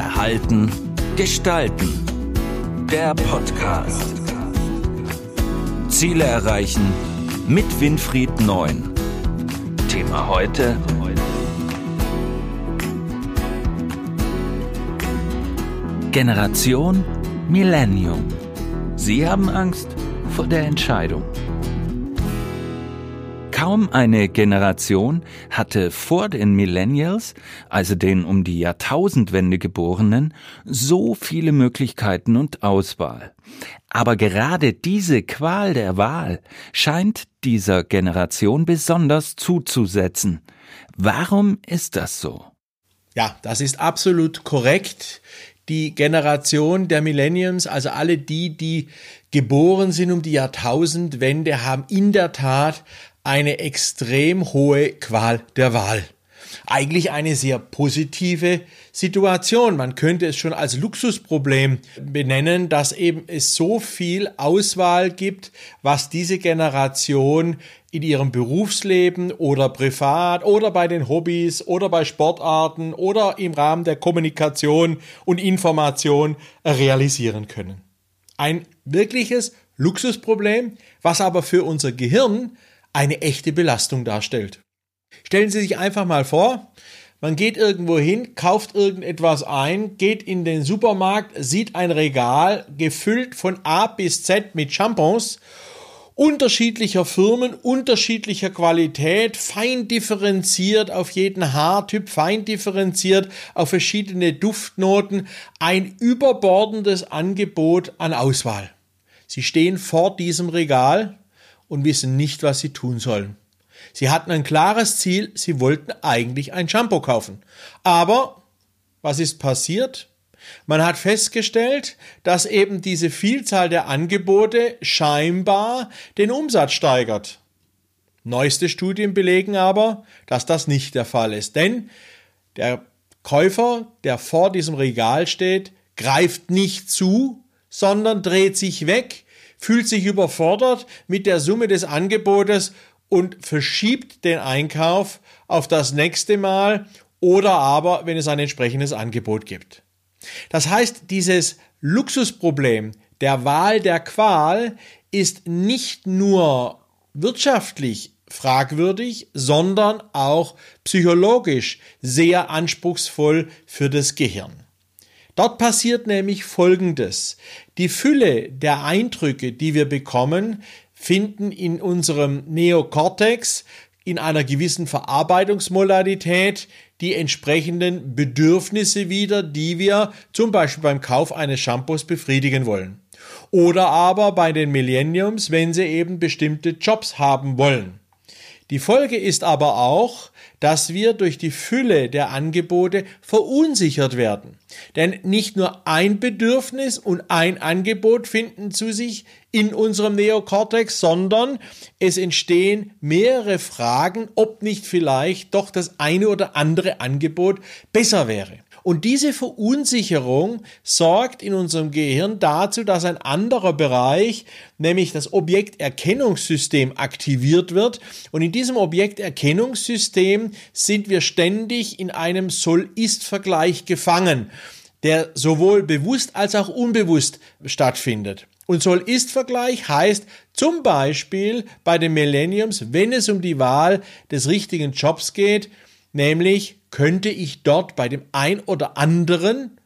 Verhalten, Gestalten. Der Podcast. Ziele erreichen mit Winfried Neun. Thema heute. Generation Millennium. Sie haben Angst vor der Entscheidung. Kaum eine Generation hatte vor den Millennials, also den um die Jahrtausendwende geborenen, so viele Möglichkeiten und Auswahl. Aber gerade diese Qual der Wahl scheint dieser Generation besonders zuzusetzen. Warum ist das so? Ja, das ist absolut korrekt. Die Generation der Millenniums, also alle die, die geboren sind um die Jahrtausendwende, haben in der Tat eine extrem hohe Qual der Wahl. Eigentlich eine sehr positive Situation. Man könnte es schon als Luxusproblem benennen, dass eben es so viel Auswahl gibt, was diese Generation in ihrem Berufsleben oder privat oder bei den Hobbys oder bei Sportarten oder im Rahmen der Kommunikation und Information realisieren können. Ein wirkliches Luxusproblem, was aber für unser Gehirn eine echte Belastung darstellt. Stellen Sie sich einfach mal vor, man geht irgendwo hin, kauft irgendetwas ein, geht in den Supermarkt, sieht ein Regal gefüllt von A bis Z mit Shampoos unterschiedlicher Firmen, unterschiedlicher Qualität, fein differenziert auf jeden Haartyp, fein differenziert auf verschiedene Duftnoten, ein überbordendes Angebot an Auswahl. Sie stehen vor diesem Regal und wissen nicht, was sie tun sollen. Sie hatten ein klares Ziel, sie wollten eigentlich ein Shampoo kaufen. Aber was ist passiert? Man hat festgestellt, dass eben diese Vielzahl der Angebote scheinbar den Umsatz steigert. Neueste Studien belegen aber, dass das nicht der Fall ist, denn der Käufer, der vor diesem Regal steht, greift nicht zu, sondern dreht sich weg, fühlt sich überfordert mit der Summe des Angebotes und verschiebt den Einkauf auf das nächste Mal oder aber, wenn es ein entsprechendes Angebot gibt. Das heißt, dieses Luxusproblem der Wahl der Qual ist nicht nur wirtschaftlich fragwürdig, sondern auch psychologisch sehr anspruchsvoll für das Gehirn. Dort passiert nämlich Folgendes. Die Fülle der Eindrücke, die wir bekommen, finden in unserem Neokortex in einer gewissen Verarbeitungsmodalität die entsprechenden Bedürfnisse wieder, die wir zum Beispiel beim Kauf eines Shampoos befriedigen wollen. Oder aber bei den Millenniums, wenn sie eben bestimmte Jobs haben wollen. Die Folge ist aber auch, dass wir durch die Fülle der Angebote verunsichert werden. Denn nicht nur ein Bedürfnis und ein Angebot finden zu sich in unserem Neokortex, sondern es entstehen mehrere Fragen, ob nicht vielleicht doch das eine oder andere Angebot besser wäre. Und diese Verunsicherung sorgt in unserem Gehirn dazu, dass ein anderer Bereich, nämlich das Objekterkennungssystem, aktiviert wird. Und in diesem Objekterkennungssystem sind wir ständig in einem Soll-Ist-Vergleich gefangen, der sowohl bewusst als auch unbewusst stattfindet. Und Soll-Ist-Vergleich heißt zum Beispiel bei den Millenniums, wenn es um die Wahl des richtigen Jobs geht, nämlich könnte ich dort bei dem ein oder anderen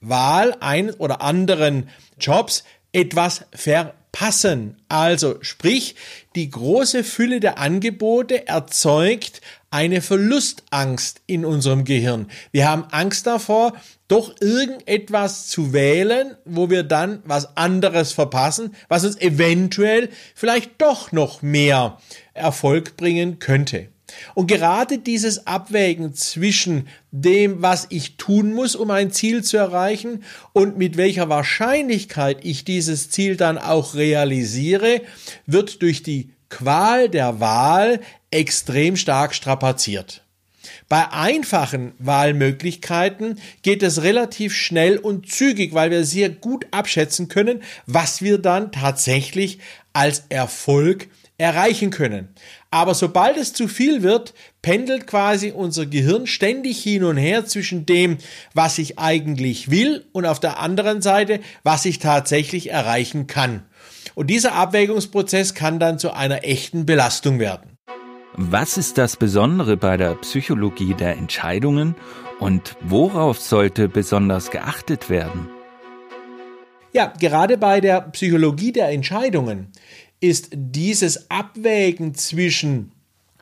Wahl, ein oder anderen Jobs etwas verpassen. Also sprich, die große Fülle der Angebote erzeugt eine Verlustangst in unserem Gehirn. Wir haben Angst davor, doch irgendetwas zu wählen, wo wir dann was anderes verpassen, was uns eventuell vielleicht doch noch mehr Erfolg bringen könnte. Und gerade dieses Abwägen zwischen dem, was ich tun muss, um ein Ziel zu erreichen und mit welcher Wahrscheinlichkeit ich dieses Ziel dann auch realisiere, wird durch die Qual der Wahl extrem stark strapaziert. Bei einfachen Wahlmöglichkeiten geht es relativ schnell und zügig, weil wir sehr gut abschätzen können, was wir dann tatsächlich als Erfolg erreichen können. Aber sobald es zu viel wird, pendelt quasi unser Gehirn ständig hin und her zwischen dem, was ich eigentlich will und auf der anderen Seite, was ich tatsächlich erreichen kann. Und dieser Abwägungsprozess kann dann zu einer echten Belastung werden. Was ist das Besondere bei der Psychologie der Entscheidungen und worauf sollte besonders geachtet werden? Ja, gerade bei der Psychologie der Entscheidungen ist dieses Abwägen zwischen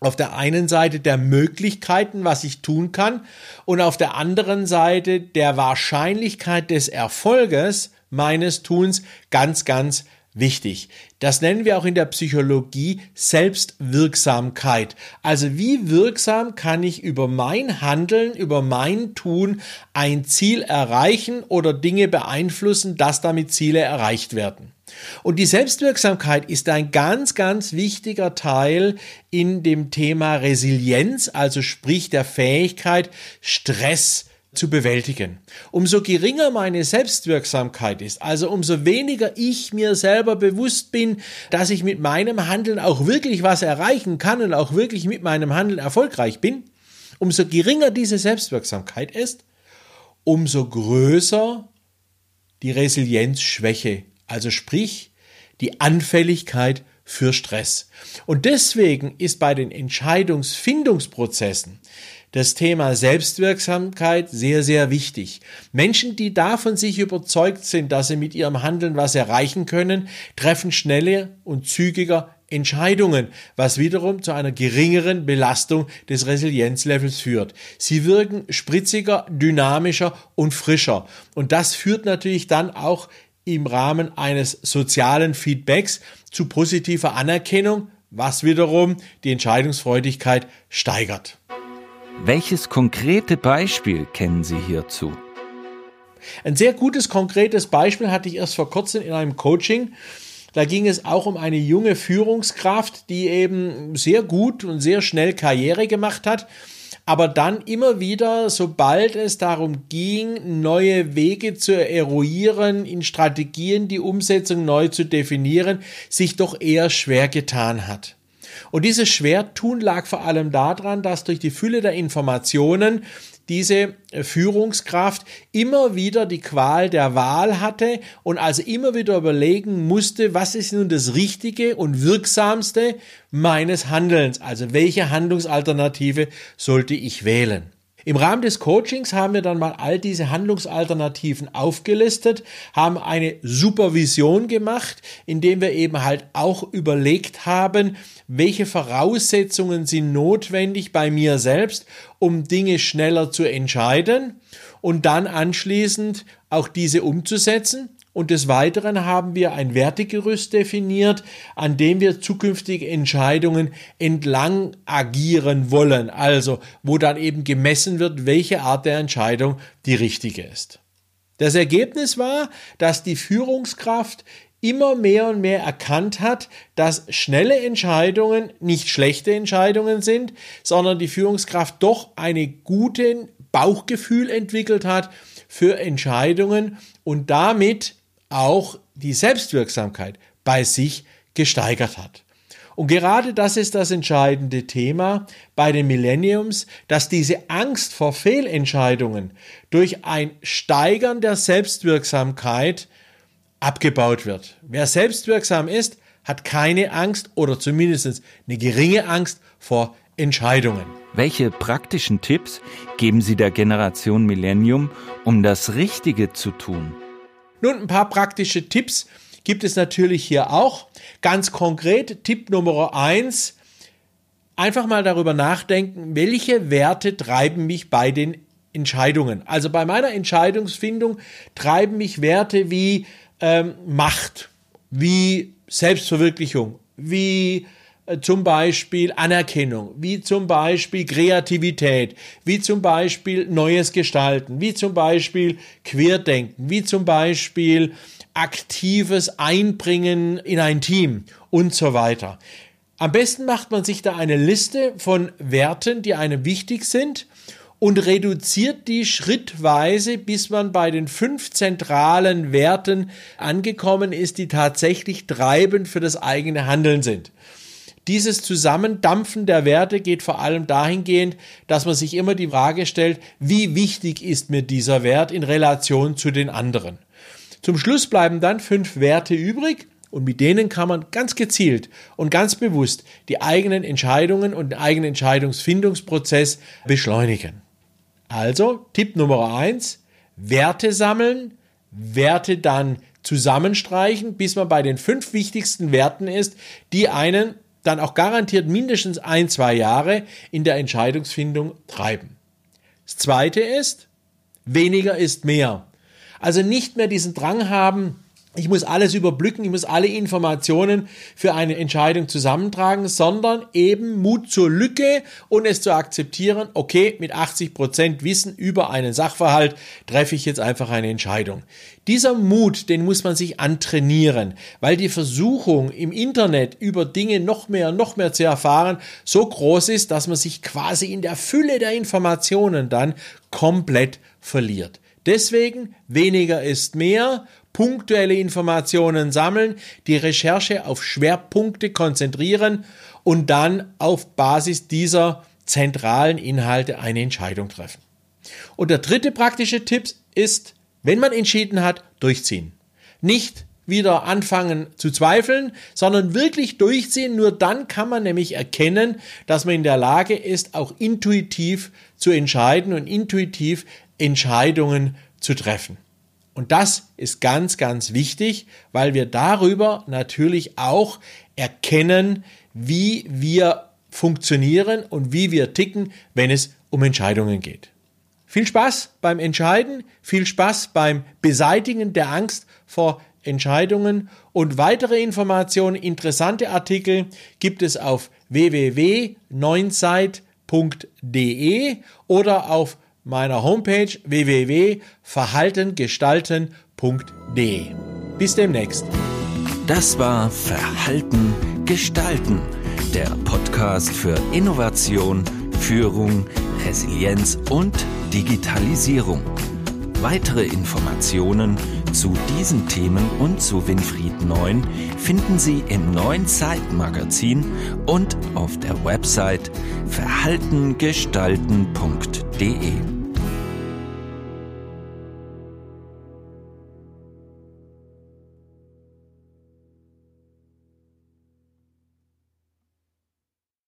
auf der einen Seite der Möglichkeiten, was ich tun kann, und auf der anderen Seite der Wahrscheinlichkeit des Erfolges meines Tuns ganz, ganz wichtig. Das nennen wir auch in der Psychologie Selbstwirksamkeit. Also wie wirksam kann ich über mein Handeln, über mein Tun ein Ziel erreichen oder Dinge beeinflussen, dass damit Ziele erreicht werden. Und die Selbstwirksamkeit ist ein ganz, ganz wichtiger Teil in dem Thema Resilienz, also sprich der Fähigkeit, Stress zu bewältigen. Umso geringer meine Selbstwirksamkeit ist, also umso weniger ich mir selber bewusst bin, dass ich mit meinem Handeln auch wirklich was erreichen kann und auch wirklich mit meinem Handeln erfolgreich bin, umso geringer diese Selbstwirksamkeit ist, umso größer die Resilienzschwäche, also sprich die Anfälligkeit für Stress. Und deswegen ist bei den Entscheidungsfindungsprozessen das Thema Selbstwirksamkeit sehr, sehr wichtig. Menschen, die davon sich überzeugt sind, dass sie mit ihrem Handeln was erreichen können, treffen schneller und zügiger Entscheidungen, was wiederum zu einer geringeren Belastung des Resilienzlevels führt. Sie wirken spritziger, dynamischer und frischer. Und das führt natürlich dann auch im Rahmen eines sozialen Feedbacks zu positiver Anerkennung, was wiederum die Entscheidungsfreudigkeit steigert. Welches konkrete Beispiel kennen Sie hierzu? Ein sehr gutes, konkretes Beispiel hatte ich erst vor kurzem in einem Coaching. Da ging es auch um eine junge Führungskraft, die eben sehr gut und sehr schnell Karriere gemacht hat, aber dann immer wieder, sobald es darum ging, neue Wege zu eruieren, in Strategien die Umsetzung neu zu definieren, sich doch eher schwer getan hat. Und dieses Schwertun lag vor allem daran, dass durch die Fülle der Informationen diese Führungskraft immer wieder die Qual der Wahl hatte und also immer wieder überlegen musste, was ist nun das Richtige und Wirksamste meines Handelns, also welche Handlungsalternative sollte ich wählen. Im Rahmen des Coachings haben wir dann mal all diese Handlungsalternativen aufgelistet, haben eine Supervision gemacht, indem wir eben halt auch überlegt haben, welche Voraussetzungen sind notwendig bei mir selbst, um Dinge schneller zu entscheiden und dann anschließend auch diese umzusetzen und des Weiteren haben wir ein Wertegerüst definiert, an dem wir zukünftige Entscheidungen entlang agieren wollen. Also, wo dann eben gemessen wird, welche Art der Entscheidung die richtige ist. Das Ergebnis war, dass die Führungskraft immer mehr und mehr erkannt hat, dass schnelle Entscheidungen nicht schlechte Entscheidungen sind, sondern die Führungskraft doch einen guten Bauchgefühl entwickelt hat für Entscheidungen und damit auch die Selbstwirksamkeit bei sich gesteigert hat. Und gerade das ist das entscheidende Thema bei den Millenniums, dass diese Angst vor Fehlentscheidungen durch ein Steigern der Selbstwirksamkeit abgebaut wird. Wer selbstwirksam ist, hat keine Angst oder zumindest eine geringe Angst vor Entscheidungen. Welche praktischen Tipps geben Sie der Generation Millennium, um das Richtige zu tun? Nun, ein paar praktische Tipps gibt es natürlich hier auch. Ganz konkret, Tipp Nummer eins, einfach mal darüber nachdenken, welche Werte treiben mich bei den Entscheidungen. Also bei meiner Entscheidungsfindung treiben mich Werte wie ähm, Macht, wie Selbstverwirklichung, wie zum Beispiel Anerkennung, wie zum Beispiel Kreativität, wie zum Beispiel neues Gestalten, wie zum Beispiel Querdenken, wie zum Beispiel aktives Einbringen in ein Team und so weiter. Am besten macht man sich da eine Liste von Werten, die einem wichtig sind und reduziert die schrittweise, bis man bei den fünf zentralen Werten angekommen ist, die tatsächlich treibend für das eigene Handeln sind. Dieses Zusammendampfen der Werte geht vor allem dahingehend, dass man sich immer die Frage stellt, wie wichtig ist mir dieser Wert in Relation zu den anderen. Zum Schluss bleiben dann fünf Werte übrig und mit denen kann man ganz gezielt und ganz bewusst die eigenen Entscheidungen und den eigenen Entscheidungsfindungsprozess beschleunigen. Also Tipp Nummer eins: Werte sammeln, Werte dann zusammenstreichen, bis man bei den fünf wichtigsten Werten ist, die einen dann auch garantiert mindestens ein, zwei Jahre in der Entscheidungsfindung treiben. Das zweite ist, weniger ist mehr. Also nicht mehr diesen Drang haben, ich muss alles überblicken, ich muss alle Informationen für eine Entscheidung zusammentragen, sondern eben Mut zur Lücke und es zu akzeptieren, okay, mit 80 Prozent Wissen über einen Sachverhalt treffe ich jetzt einfach eine Entscheidung. Dieser Mut, den muss man sich antrainieren, weil die Versuchung im Internet über Dinge noch mehr, noch mehr zu erfahren, so groß ist, dass man sich quasi in der Fülle der Informationen dann komplett verliert. Deswegen weniger ist mehr punktuelle Informationen sammeln, die Recherche auf Schwerpunkte konzentrieren und dann auf Basis dieser zentralen Inhalte eine Entscheidung treffen. Und der dritte praktische Tipp ist, wenn man entschieden hat, durchziehen. Nicht wieder anfangen zu zweifeln, sondern wirklich durchziehen. Nur dann kann man nämlich erkennen, dass man in der Lage ist, auch intuitiv zu entscheiden und intuitiv Entscheidungen zu treffen. Und das ist ganz, ganz wichtig, weil wir darüber natürlich auch erkennen, wie wir funktionieren und wie wir ticken, wenn es um Entscheidungen geht. Viel Spaß beim Entscheiden, viel Spaß beim Beseitigen der Angst vor Entscheidungen und weitere Informationen, interessante Artikel gibt es auf www.neunzeit.de oder auf meiner Homepage www.verhaltengestalten.de. Bis demnächst. Das war Verhalten gestalten, der Podcast für Innovation, Führung, Resilienz und Digitalisierung. Weitere Informationen zu diesen Themen und zu Winfried Neun finden Sie im neuen Zeitmagazin und auf der Website verhaltengestalten.de www.ftf.de.